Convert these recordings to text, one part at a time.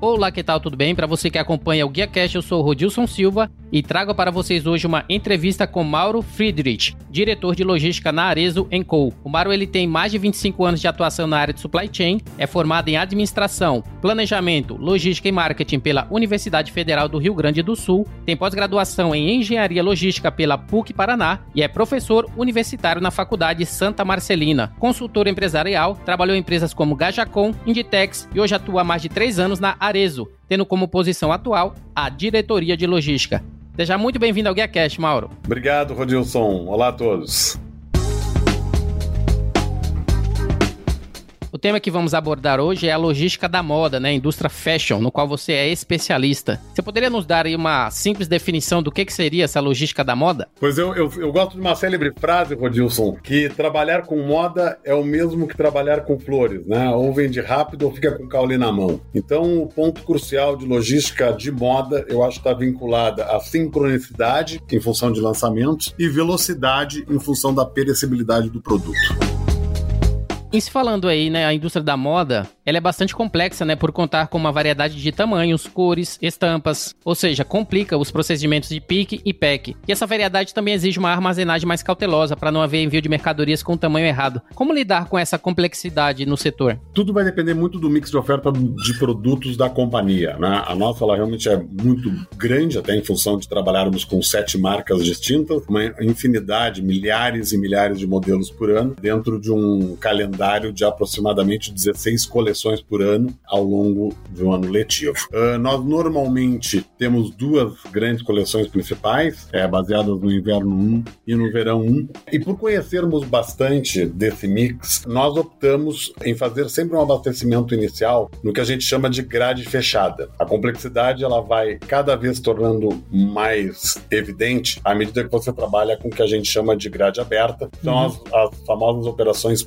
Olá, que tal? Tudo bem? Para você que acompanha o Guia Cash, eu sou o Rodilson Silva e trago para vocês hoje uma entrevista com Mauro Friedrich, diretor de logística na Arezo Co. O Mauro ele tem mais de 25 anos de atuação na área de supply chain, é formado em administração, planejamento, logística e marketing pela Universidade Federal do Rio Grande do Sul, tem pós-graduação em engenharia logística pela PUC Paraná e é professor universitário na Faculdade Santa Marcelina. Consultor empresarial, trabalhou em empresas como Gajacom, Inditex e hoje atua há mais de três anos na Arezo, tendo como posição atual a diretoria de logística. Seja muito bem-vindo ao GuiaCast, Mauro. Obrigado, Rodilson. Olá a todos. O tema que vamos abordar hoje é a logística da moda, né? Indústria fashion, no qual você é especialista. Você poderia nos dar aí uma simples definição do que, que seria essa logística da moda? Pois eu, eu, eu gosto de uma célebre frase, Rodilson, que trabalhar com moda é o mesmo que trabalhar com flores, né? Ou vende rápido ou fica com caule na mão. Então, o ponto crucial de logística de moda, eu acho que está vinculada à sincronicidade, em função de lançamentos, e velocidade, em função da perecibilidade do produto. E se falando aí, né, a indústria da moda, ela é bastante complexa, né, por contar com uma variedade de tamanhos, cores, estampas, ou seja, complica os procedimentos de pick e pack. E essa variedade também exige uma armazenagem mais cautelosa para não haver envio de mercadorias com tamanho errado. Como lidar com essa complexidade no setor? Tudo vai depender muito do mix de oferta de produtos da companhia, né? A nossa ela realmente é muito grande, até em função de trabalharmos com sete marcas distintas, uma infinidade, milhares e milhares de modelos por ano, dentro de um calendário calendário de aproximadamente 16 coleções por ano ao longo de um ano letivo. Uh, nós normalmente temos duas grandes coleções principais, é, baseadas no inverno 1 e no verão 1. E por conhecermos bastante desse mix, nós optamos em fazer sempre um abastecimento inicial no que a gente chama de grade fechada. A complexidade ela vai cada vez tornando mais evidente à medida que você trabalha com o que a gente chama de grade aberta. São uhum. as, as famosas operações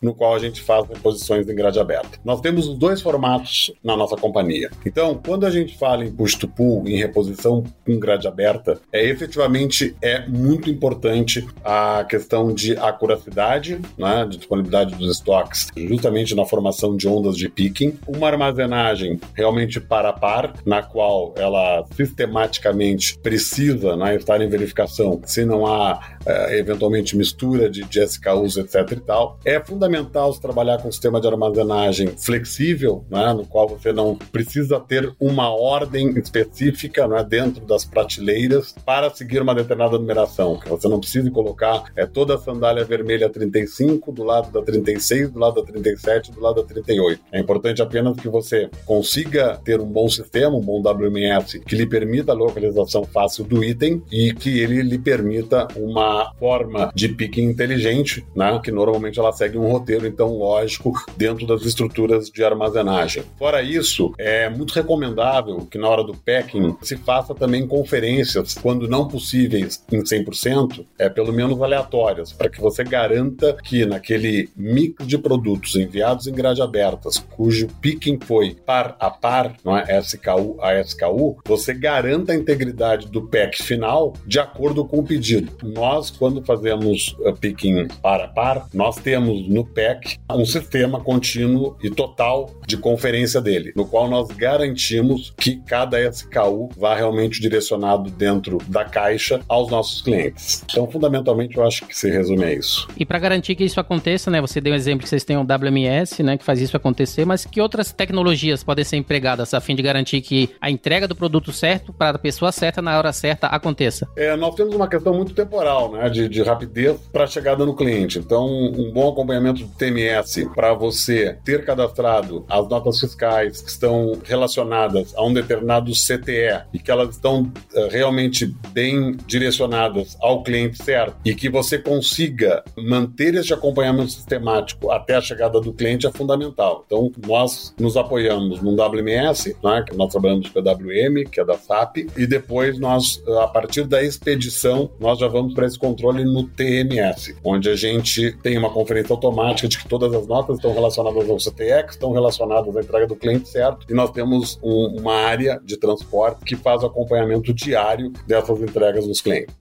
no qual a gente faz reposições em grade aberta. Nós temos os dois formatos na nossa companhia. Então, quando a gente fala em push to pull, em reposição com grade aberta, é efetivamente é muito importante a questão de acuracidade, né, de disponibilidade dos estoques, justamente na formação de ondas de picking, uma armazenagem realmente para par, na qual ela sistematicamente precisa né, estar em verificação se não há eventualmente mistura de, de SKUs, etc e tal. É fundamental se trabalhar com um sistema de armazenagem flexível, né, no qual você não precisa ter uma ordem específica né, dentro das prateleiras para seguir uma determinada numeração, você não precise colocar é, toda a sandália vermelha 35 do lado da 36, do lado da 37, do lado da 38. É importante apenas que você consiga ter um bom sistema, um bom WMS, que lhe permita a localização fácil do item e que ele lhe permita uma forma de picking inteligente, né, que normalmente ela segue um roteiro, então, lógico, dentro das estruturas de armazenagem. Fora isso, é muito recomendável que na hora do packing se faça também conferências, quando não possíveis em 100%, é pelo menos aleatórias, para que você garanta que naquele mix de produtos enviados em grade abertas, cujo picking foi par a par, não é SKU a SKU, você garanta a integridade do pack final de acordo com o pedido. Nós, quando fazemos uh, picking par a par, nós temos no PEC um sistema contínuo e total de conferência dele, no qual nós garantimos que cada SKU vá realmente direcionado dentro da caixa aos nossos clientes. Então, fundamentalmente, eu acho que se resume a isso. E para garantir que isso aconteça, né? Você deu um exemplo que vocês têm o WMS, né? Que faz isso acontecer, mas que outras tecnologias podem ser empregadas a fim de garantir que a entrega do produto certo para a pessoa certa na hora certa aconteça? É, nós temos uma questão muito temporal, né? De, de rapidez para a chegada no cliente. Então, um bom acompanhamento do TMS para você ter cadastrado as notas fiscais que estão relacionadas a um determinado CTE e que elas estão uh, realmente bem direcionadas ao cliente certo e que você consiga manter esse acompanhamento sistemático até a chegada do cliente é fundamental. Então, nós nos apoiamos no WMS, né, que nós trabalhamos com a WM, que é da SAP, e depois nós, a partir da expedição, nós já vamos para esse controle no TMS, onde a gente tem uma conferência automática de que todas as notas estão relacionadas ao CTX, estão relacionadas à entrega do cliente certo, e nós temos um, uma área de transporte que faz o acompanhamento diário dessas entregas dos clientes.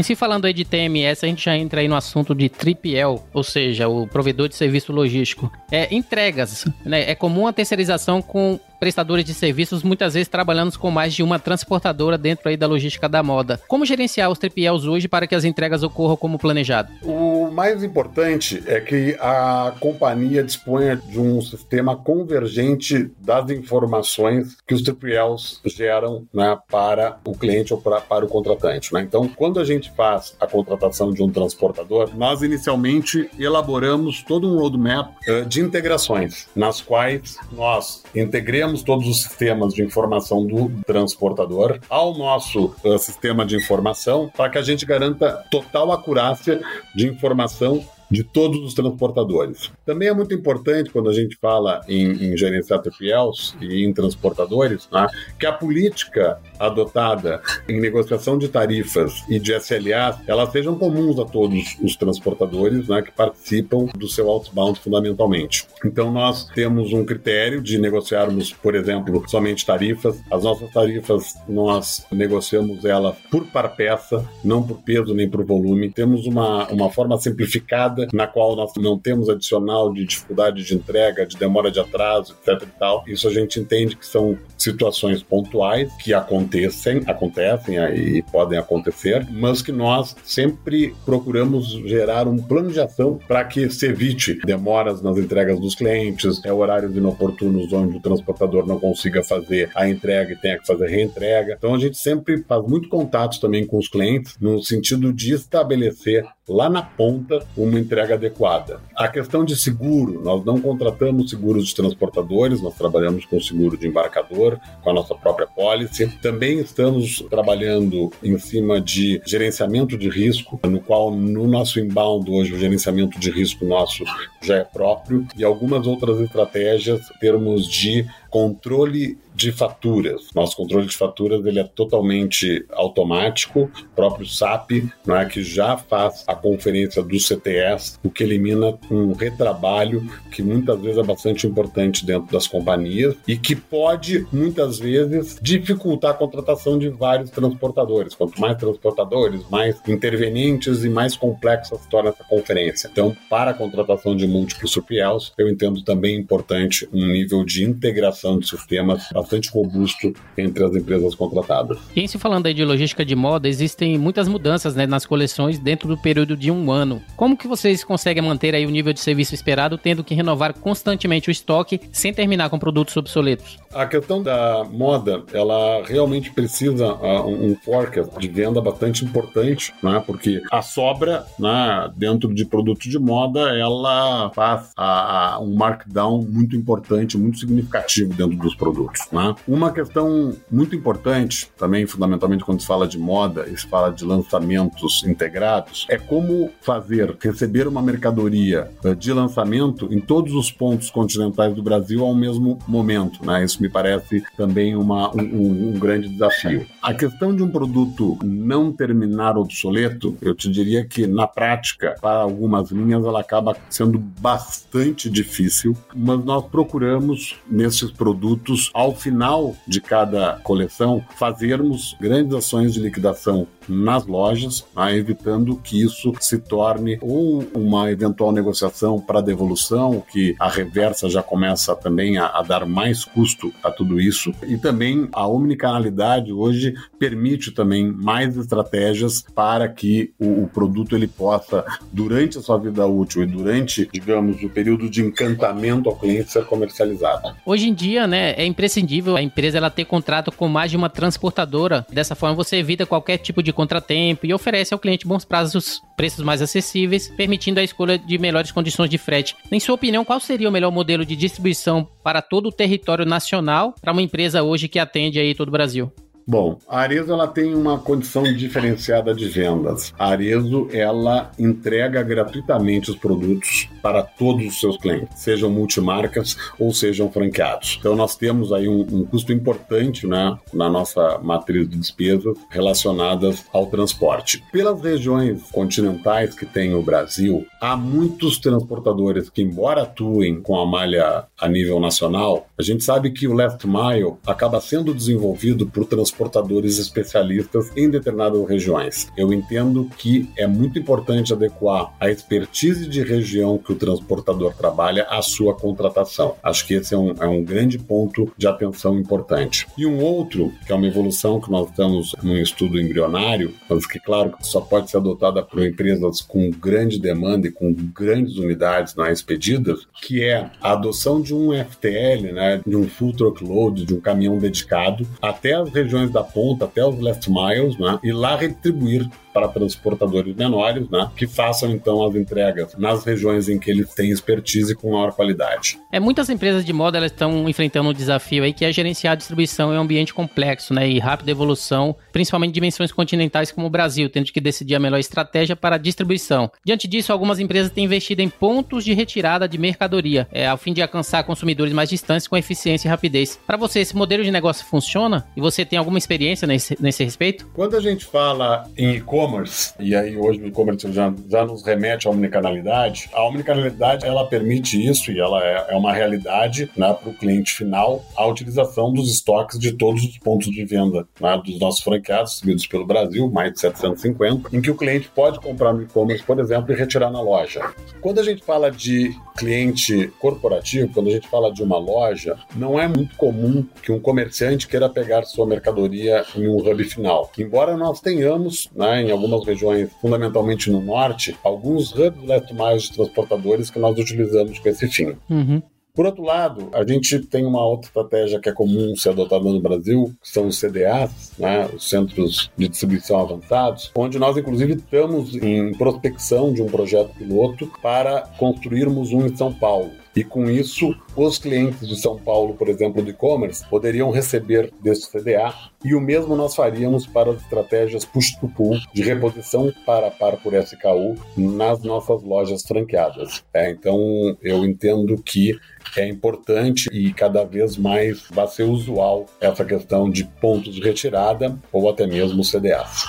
E se falando aí de TMS, a gente já entra aí no assunto de TripL, ou seja, o provedor de serviço logístico. É entregas, né? É comum a terceirização com prestadores de serviços, muitas vezes trabalhando com mais de uma transportadora dentro aí da logística da moda. Como gerenciar os 3PLs hoje para que as entregas ocorram como planejado? O mais importante é que a companhia disponha de um sistema convergente das informações que os 3PLs geram né, para o cliente ou para, para o contratante. Né? Então, quando a gente faz a contratação de um transportador, nós inicialmente elaboramos todo um roadmap uh, de integrações, nas quais nós integremos temos todos os sistemas de informação do transportador ao nosso uh, sistema de informação para que a gente garanta total acurácia de informação de todos os transportadores. Também é muito importante quando a gente fala em, em gerenciar TPLs e em transportadores, né, que a política adotada em negociação de tarifas e de SLAs, elas sejam comuns a todos os transportadores né, que participam do seu outbound fundamentalmente. Então nós temos um critério de negociarmos, por exemplo, somente tarifas. As nossas tarifas nós negociamos elas por par peça, não por peso nem por volume. Temos uma, uma forma simplificada na qual nós não temos adicional de dificuldade de entrega, de demora de atraso, etc e tal. Isso a gente entende que são situações pontuais que acontecem, acontecem e podem acontecer, mas que nós sempre procuramos gerar um plano de ação para que se evite demoras nas entregas dos clientes, é horários inoportunos onde o transportador não consiga fazer a entrega e tenha que fazer reentrega. Então a gente sempre faz muito contato também com os clientes no sentido de estabelecer lá na ponta uma entrega adequada. A questão de seguro, nós não contratamos seguros de transportadores, nós trabalhamos com seguro de embarcador, com a nossa própria policy. Também estamos trabalhando em cima de gerenciamento de risco, no qual no nosso inbound hoje o gerenciamento de risco nosso já é próprio e algumas outras estratégias em termos de controle de faturas. Nosso controle de faturas ele é totalmente automático, o próprio SAP, não é que já faz a conferência do CTS, o que elimina um retrabalho que muitas vezes é bastante importante dentro das companhias e que pode muitas vezes dificultar a contratação de vários transportadores. Quanto mais transportadores, mais intervenientes e mais complexa se torna essa conferência. Então, para a contratação de múltiplos surpiels, eu entendo também importante um nível de integração de sistemas bastante robusto entre as empresas contratadas. E em se falando aí de logística de moda, existem muitas mudanças né, nas coleções dentro do período de um ano. Como que vocês conseguem manter aí o nível de serviço esperado, tendo que renovar constantemente o estoque sem terminar com produtos obsoletos? A questão da moda, ela realmente precisa uh, um forecast de venda bastante importante, né? porque a sobra né, dentro de produtos de moda, ela faz a, a, um markdown muito importante, muito significativo dentro dos produtos. Né? Uma questão muito importante, também fundamentalmente quando se fala de moda e se fala de lançamentos integrados, é como fazer receber uma mercadoria eh, de lançamento em todos os pontos continentais do Brasil ao mesmo momento. Né? Isso me parece também uma, um, um grande desafio. A questão de um produto não terminar obsoleto, eu te diria que na prática, para algumas linhas, ela acaba sendo bastante difícil, mas nós procuramos nesses produtos, ao final, de cada coleção, fazermos grandes ações de liquidação nas lojas, né, evitando que isso se torne ou uma eventual negociação para devolução, que a reversa já começa também a, a, dar mais custo a tudo isso. E também a omnicanalidade hoje permite também mais estratégias para que o, o produto ele possa, durante a sua vida útil e durante, digamos, o período de encantamento ao cliente, ser comercializado. Hoje em dia, né, é imprescindível a empresa ela ter contrato com mais de uma transportadora. Dessa forma, você evita qualquer tipo de contratempo e oferece ao cliente bons prazos, preços mais acessíveis, permitindo a escolha de melhores condições de frete. Em sua opinião, qual seria o melhor modelo de distribuição para todo o território nacional para uma empresa hoje que atende aí todo o Brasil? Bom, a Arezo ela tem uma condição diferenciada de vendas. A Arezo ela entrega gratuitamente os produtos para todos os seus clientes, sejam multimarcas ou sejam franqueados. Então nós temos aí um, um custo importante né, na nossa matriz de despesas relacionadas ao transporte. Pelas regiões continentais que tem o Brasil, há muitos transportadores que, embora atuem com a malha a nível nacional, a gente sabe que o last mile acaba sendo desenvolvido por transporte transportadores especialistas em determinadas regiões. Eu entendo que é muito importante adequar a expertise de região que o transportador trabalha à sua contratação. Acho que esse é um, é um grande ponto de atenção importante. E um outro, que é uma evolução que nós estamos num estudo embrionário, mas que, claro, só pode ser adotada por empresas com grande demanda e com grandes unidades não expedidas, que é a adoção de um FTL, né, de um full truckload, de um caminhão dedicado, até as regiões da ponta, até os last miles, né, e lá retribuir para transportadores menores, né, que façam então as entregas nas regiões em que eles têm expertise com maior qualidade. É, muitas empresas de moda elas estão enfrentando um desafio aí que é gerenciar a distribuição em um ambiente complexo, né, e rápida evolução, principalmente em dimensões continentais como o Brasil, tendo que decidir a melhor estratégia para a distribuição. Diante disso, algumas empresas têm investido em pontos de retirada de mercadoria, é, ao fim de alcançar consumidores mais distantes com eficiência e rapidez. Para você, esse modelo de negócio funciona? E você tem alguma experiência nesse, nesse respeito? Quando a gente fala em e-commerce, e-commerce, e aí hoje o e-commerce já, já nos remete à omnicanalidade, a omnicanalidade ela permite isso e ela é, é uma realidade né, para o cliente final a utilização dos estoques de todos os pontos de venda né, dos nossos franqueados, distribuídos pelo Brasil, mais de 750, em que o cliente pode comprar no e-commerce, por exemplo, e retirar na loja. Quando a gente fala de cliente corporativo, quando a gente fala de uma loja, não é muito comum que um comerciante queira pegar sua mercadoria em um hub final. Embora nós tenhamos, né, em algumas regiões, fundamentalmente no norte, alguns hubs miles de transportadores que nós utilizamos com esse fim. Uhum. Por outro lado, a gente tem uma outra estratégia que é comum ser adotada no Brasil, que são os CDAs, né, os Centros de Distribuição Avançados, onde nós, inclusive, estamos em prospecção de um projeto piloto para construirmos um em São Paulo. E com isso, os clientes de São Paulo, por exemplo, do e-commerce, poderiam receber desse CDA e o mesmo nós faríamos para as estratégias push-to-pull de reposição para par por SKU nas nossas lojas franqueadas. É, então, eu entendo que é importante e cada vez mais vai ser usual essa questão de pontos de retirada ou até mesmo CDAs.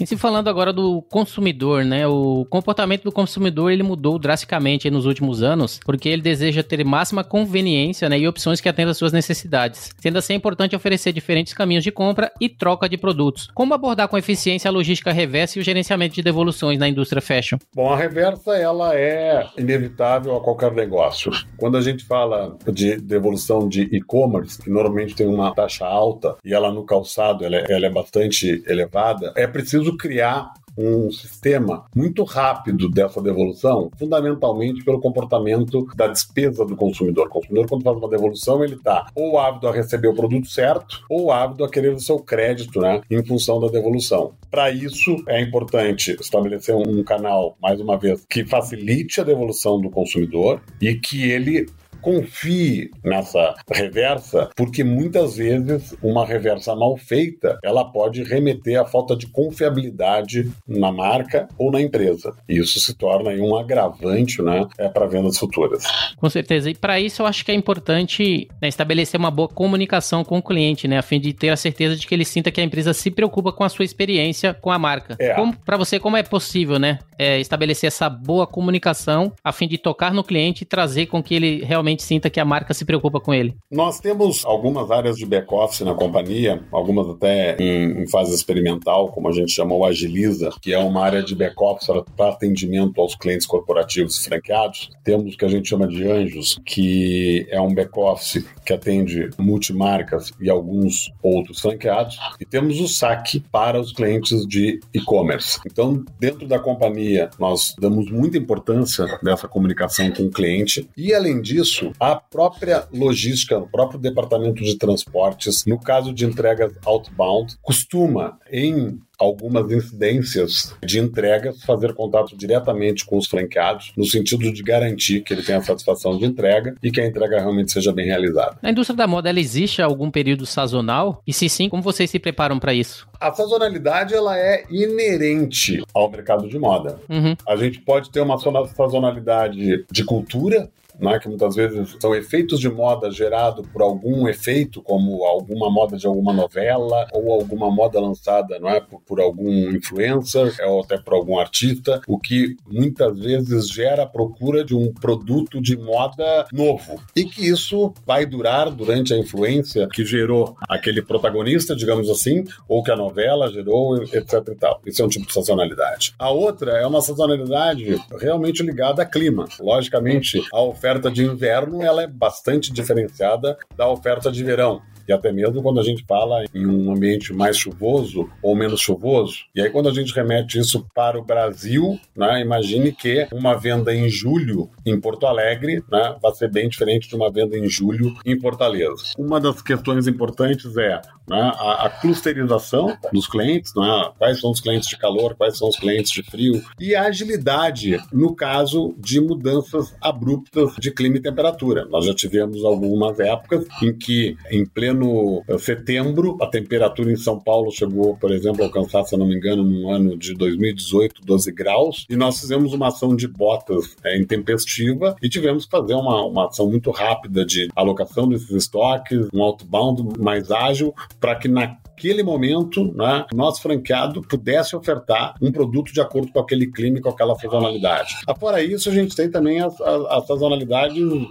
E se falando agora do consumidor, né? O comportamento do consumidor ele mudou drasticamente nos últimos anos, porque ele deseja ter máxima conveniência né, e opções que atendam às suas necessidades. Sendo assim, é importante oferecer diferentes caminhos de compra e troca de produtos. Como abordar com eficiência a logística reversa e o gerenciamento de devoluções na indústria fashion? Bom, a reversa ela é inevitável a qualquer negócio. Quando a gente fala de devolução de e-commerce, que normalmente tem uma taxa alta e ela no calçado ela é, ela é bastante elevada, é preciso preciso criar um sistema muito rápido dessa devolução, fundamentalmente pelo comportamento da despesa do consumidor. O consumidor, quando faz uma devolução, ele está ou ávido a receber o produto certo, ou ávido a querer o seu crédito, né, em função da devolução. Para isso, é importante estabelecer um canal, mais uma vez, que facilite a devolução do consumidor e que ele confie nessa reversa, porque muitas vezes uma reversa mal feita, ela pode remeter à falta de confiabilidade na marca ou na empresa. E isso se torna um agravante, né, é, para vendas futuras. Com certeza. E para isso eu acho que é importante né, estabelecer uma boa comunicação com o cliente, né, a fim de ter a certeza de que ele sinta que a empresa se preocupa com a sua experiência com a marca. É. Para você, como é possível, né, é, estabelecer essa boa comunicação a fim de tocar no cliente e trazer com que ele realmente realmente sinta que a marca se preocupa com ele? Nós temos algumas áreas de back-office na companhia, algumas até em, em, fase experimental, como a gente chamou Agiliza, que é uma área de back-office para atendimento aos clientes corporativos e franqueados. Temos o que a gente chama de Anjos, que é um back-office que atende multimarcas e alguns outros franqueados. E temos o SAC para os clientes de e-commerce. Então, dentro da companhia, nós damos muita importância dessa comunicação com o cliente. E, além disso, isso, a própria logística, o próprio departamento de transportes, no caso de entregas outbound, costuma, em algumas incidências de entregas, fazer contato diretamente com os franqueados, no sentido de garantir que ele tenha a satisfação de entrega e que a entrega realmente seja bem realizada. Na indústria da moda, ela existe algum período sazonal? E se sim, como vocês se preparam para isso? A sazonalidade ela é inerente ao mercado de moda. Uhum. A gente pode ter uma sazonalidade de cultura, né, que muitas vezes são efeitos de moda gerado por algum efeito, como alguma moda de alguma novela ou alguma moda lançada não é, por, por algum influencer ou até por algum artista, o que muitas vezes gera a procura de um produto de moda novo e que isso vai durar durante a influência que gerou aquele protagonista, digamos assim, ou que a novela gerou, etc e tal. Isso é um tipo de sazonalidade. A outra é uma sazonalidade realmente ligada a clima. Logicamente, a oferta de inverno ela é bastante diferenciada da oferta de verão e até mesmo quando a gente fala em um ambiente mais chuvoso ou menos chuvoso. E aí, quando a gente remete isso para o Brasil, né, imagine que uma venda em julho em Porto Alegre né, vai ser bem diferente de uma venda em julho em Fortaleza. Uma das questões importantes é né, a, a, clusterização dos clientes, né, quais são os clientes de calor, quais são os clientes de frio, e a agilidade no caso de mudanças abruptas de clima e temperatura. Nós já tivemos algumas épocas em que, em pleno no eh, setembro, a temperatura em São Paulo chegou, por exemplo, a alcançar, se não me engano, no ano de 2018, 12 graus, e nós fizemos uma ação de botas é, intempestiva e tivemos que fazer uma, uma ação muito rápida de alocação desses estoques, um outbound mais ágil, para que na naquele momento, né, nosso franqueado pudesse ofertar um produto de acordo com aquele clima e com aquela sazonalidade. Fora isso, a gente tem também as, as,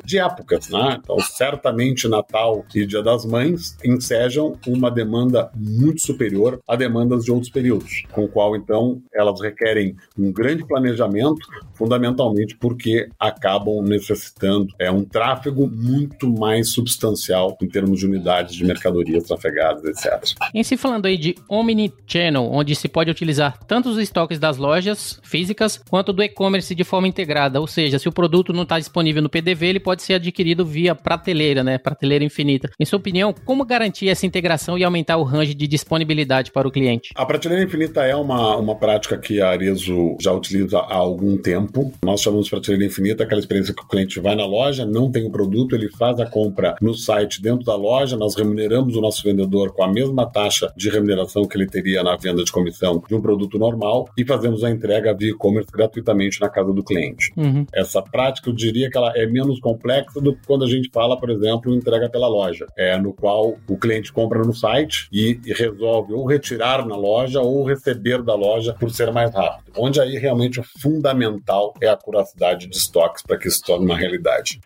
de épocas, né? Então, certamente Natal e Dia das Mães ensejam uma demanda muito superior a demandas de outros períodos, com o qual, então, elas requerem um grande planejamento, fundamentalmente porque acabam necessitando é, um tráfego muito mais substancial em termos de unidades de mercadorias trafegadas, etc. Em se falando aí de Omnichannel, onde se pode utilizar tanto os estoques das lojas físicas quanto do e-commerce de forma integrada, ou seja, se o produto não está disponível no PDV, ele pode ser adquirido via prateleira, né? Prateleira infinita. Em sua opinião, como garantir essa integração e aumentar o range de disponibilidade para o cliente? A prateleira infinita é uma, uma prática que a Arezo já utiliza há algum tempo. Nós chamamos de prateleira infinita aquela experiência que o cliente vai na loja, não tem o produto, ele faz a compra no site dentro da loja, nós remuneramos o nosso vendedor com a mesma taxa taxa de remuneração que ele teria na venda de comissão de um produto normal e fazemos a entrega via e-commerce gratuitamente na casa do cliente. Uhum. Essa prática, eu diria que ela é menos complexa do que quando a gente fala, por exemplo, entrega pela loja, é no qual o cliente compra no site e, e resolve ou retirar na loja ou receber da loja por ser mais rápido. Onde aí realmente o fundamental é a curacidade de estoques para que isso torne uma realidade.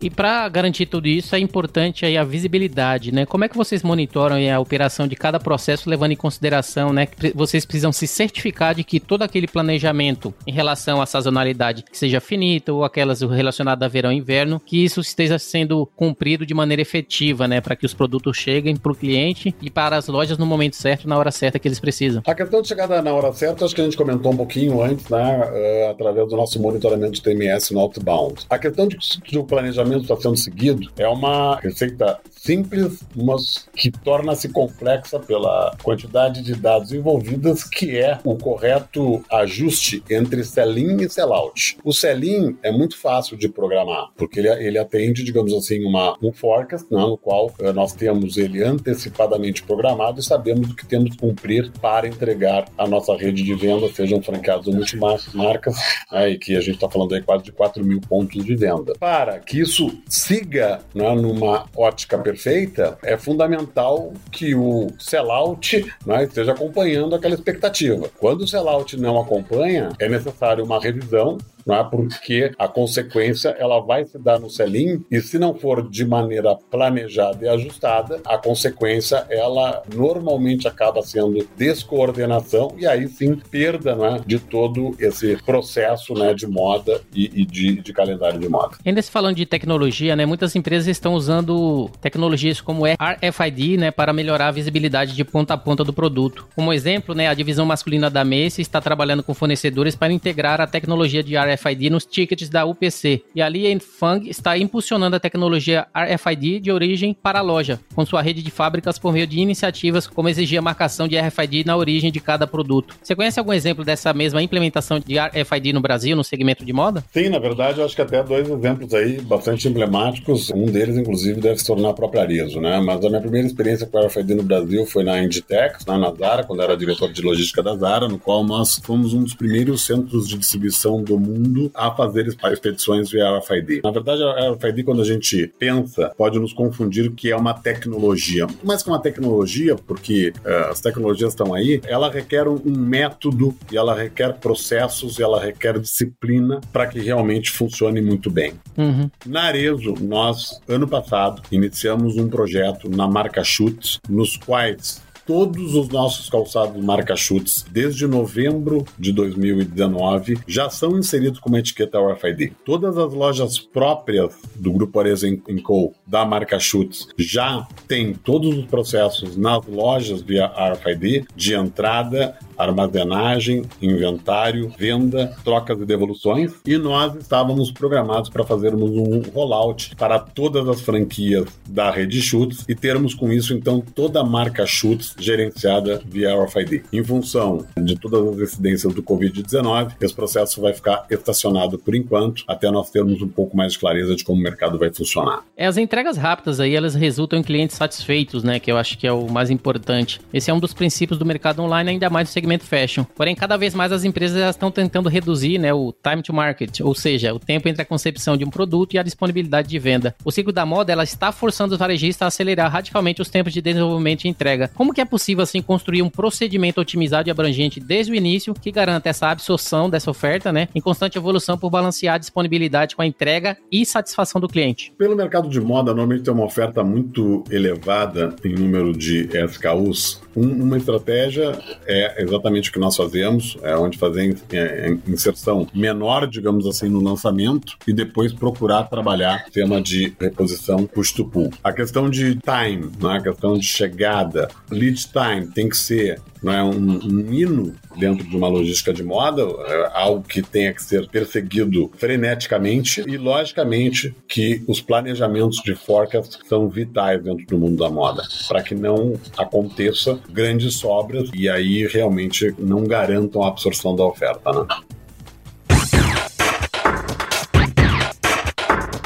E para garantir tudo isso é importante aí a visibilidade, né? Como é que vocês monitoram a operação de cada processo levando em consideração, né, que vocês precisam se certificar de que todo aquele planejamento em relação à sazonalidade seja finito ou aquelas relacionadas a verão e inverno, que isso esteja sendo cumprido de maneira efetiva, né, para que os produtos cheguem para o cliente e para as lojas no momento certo, na hora certa que eles precisam. A questão de chegada na hora certa, acho que a gente comentou um pouquinho antes, né, uh, através do nosso monitoramento de TMS no outbound. A questão de, de planejamento planejamento está sendo seguido é uma receita simples, mas que torna-se complexa pela quantidade de dados envolvidas, que é o correto ajuste entre sell-in e sell-out. O sell-in é muito fácil de programar, porque ele, ele atende, digamos assim, uma, um forecast, né, no qual uh, nós temos ele antecipadamente programado e sabemos o que temos que cumprir para entregar a nossa rede de venda, sejam franqueados ou multimarcas, né, e que a gente está falando aí quase de 4 mil pontos de venda. Para que isso isso siga né, numa ótica perfeita, é fundamental que o sellout né, esteja acompanhando aquela expectativa. Quando o sellout não acompanha, é necessário uma revisão é? porque a consequência ela vai se dar no selim e se não for de maneira planejada e ajustada, a consequência ela normalmente acaba sendo descoordenação e aí sim perda né, de todo esse processo né, de moda e, e de, de, calendário de moda. Ainda se falando de tecnologia, né, muitas empresas estão usando tecnologias como RFID né, para melhorar a visibilidade de ponta a ponta do produto. Como exemplo, né, a divisão masculina da Macy está trabalhando com fornecedores para integrar a tecnologia de RFID RFID nos tickets da UPC. E a Li Fang está impulsionando a tecnologia RFID de origem para a loja, com sua rede de fábricas por meio de iniciativas como exigir a marcação de RFID na origem de cada produto. Você conhece algum exemplo dessa mesma implementação de RFID no Brasil, no segmento de moda? Sim, na verdade, eu acho que até dois exemplos aí bastante emblemáticos. Um deles, inclusive, deve se tornar a própria Arezzo, né? Mas a minha primeira experiência com RFID no Brasil foi na Inditex, né, na Zara, quando era diretor de logística da Zara, no qual nós fomos um dos primeiros centros de distribuição do mundo a fazer expedições via RFID. Na verdade, a RFID, quando a gente pensa, pode nos confundir que é uma tecnologia. Mais que uma tecnologia, porque uh, as tecnologias estão aí, ela requer um, um método e ela requer processos e ela requer disciplina para que realmente funcione muito bem. Uhum. Na Arezo, nós, ano passado, iniciamos um projeto na marca Chutes, nos quais todos os nossos calçados marca chutes, desde novembro de 2019, já são inseridos com uma etiqueta RFID. Todas as lojas próprias do Grupo Arezzo Co. da marca chutes já têm todos os processos nas lojas via RFID de entrada, armazenagem, inventário, venda, trocas e devoluções. E nós estávamos programados para fazermos um rollout para todas as franquias da rede Chutes e termos com isso então toda a marca Chutes gerenciada via RFID. Em função de todas as incidências do Covid-19, esse processo vai ficar estacionado por enquanto, até nós termos um pouco mais de clareza de como o mercado vai funcionar. É, as entregas rápidas aí, elas resultam em clientes satisfeitos, né? Que eu acho que é o mais importante. Esse é um dos princípios do mercado online, ainda mais no segmento fashion. Porém, cada vez mais as empresas estão tentando reduzir né, o time to market, ou seja, o tempo entre a concepção de um produto e a disponibilidade de venda. O ciclo da moda ela está forçando os varejistas a acelerar radicalmente os tempos de desenvolvimento e entrega. Como que é possível assim construir um procedimento otimizado e abrangente desde o início que garanta essa absorção dessa oferta, né, em constante evolução por balancear a disponibilidade com a entrega e satisfação do cliente? Pelo mercado de moda, normalmente tem uma oferta muito elevada em número de SKUs. Um, uma estratégia é exatamente o que nós fazemos, é onde fazer é, inserção menor, digamos assim, no lançamento e depois procurar trabalhar tema de reposição custo-pool. A questão de time, né, a questão de chegada, lead time tem que ser não é um, um hino dentro de uma logística de moda, é algo que tenha que ser perseguido freneticamente e, logicamente, que os planejamentos de forecast são vitais dentro do mundo da moda, para que não aconteça grandes sobras e aí realmente não garantam a absorção da oferta. Né?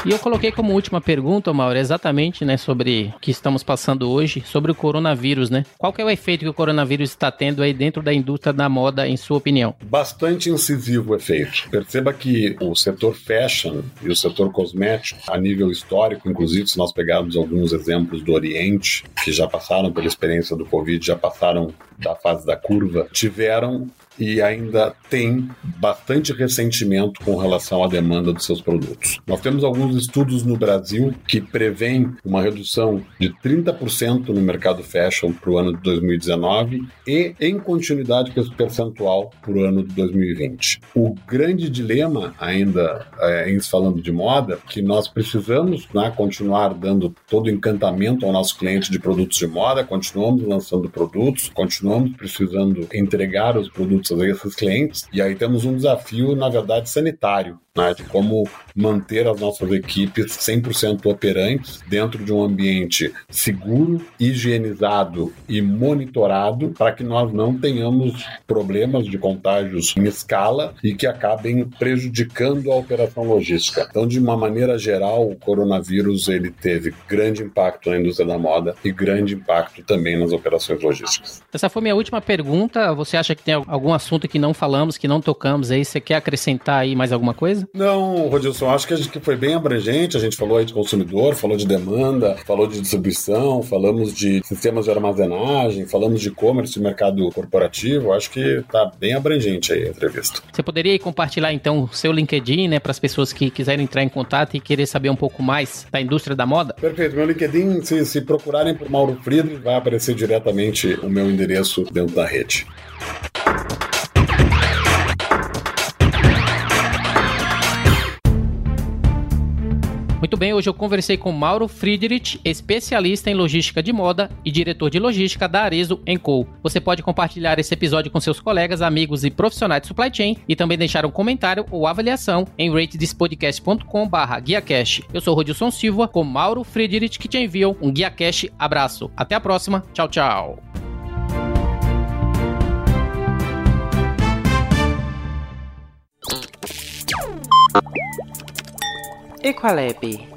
E eu coloquei como última pergunta, Mauro, exatamente, né, sobre o que estamos passando hoje, sobre o coronavírus, né? Qual é o efeito que o coronavírus está tendo aí dentro da indústria da moda, em sua opinião? Bastante incisivo o efeito. Perceba que o setor fashion e o setor cosmético, a nível histórico, inclusive se nós pegarmos alguns exemplos do Oriente, que já passaram pela experiência do Covid, já passaram da fase da curva, tiveram e ainda tem bastante ressentimento com relação à demanda dos seus produtos. Nós temos alguns estudos no Brasil que prevêem uma redução de 30% no mercado fashion para o ano de 2019 e em continuidade com esse percentual para o ano de 2020. O grande dilema, ainda é, falando de moda, que nós precisamos né, continuar dando todo o encantamento ao nosso cliente de produtos de moda, continuamos lançando produtos, continuamos precisando entregar os produtos produtos a esses clientes. E aí temos um desafio, na verdade, sanitário, né, de como manter as nossas equipes 100% operantes dentro de um ambiente seguro, higienizado e monitorado para que nós não tenhamos problemas de contágios em escala e que acabem prejudicando a operação logística. Então, de uma maneira geral, o coronavírus ele teve grande impacto na indústria da moda e grande impacto também nas operações logísticas. Essa foi minha última pergunta. Você acha que tem algum assunto que não falamos, que não tocamos aí? Você quer acrescentar aí mais alguma coisa? Não, Rodilson, acho que a gente foi bem abrangente. A gente falou aí de consumidor, falou de demanda, falou de distribuição, falamos de sistemas de armazenagem, falamos de e-commerce, mercado corporativo. Acho que está bem abrangente aí a entrevista. Você poderia compartilhar então o seu LinkedIn, né, para as pessoas que quiserem entrar em contato e querer saber um pouco mais da indústria da moda? Perfeito. Meu LinkedIn, se, se procurarem por Mauro Friedrich, vai aparecer diretamente o meu endereço dentro da rede. Muito bem, hoje eu conversei com Mauro Friedrich, especialista em logística de moda e diretor de logística da Arezo Co. Você pode compartilhar esse episódio com seus colegas, amigos e profissionais de supply chain e também deixar um comentário ou avaliação em ratedspodcast.com/guiacast. Eu sou Rodilson Silva com Mauro Friedrich que te enviam um Guia Cash abraço. Até a próxima. Tchau, tchau. E qual é, B?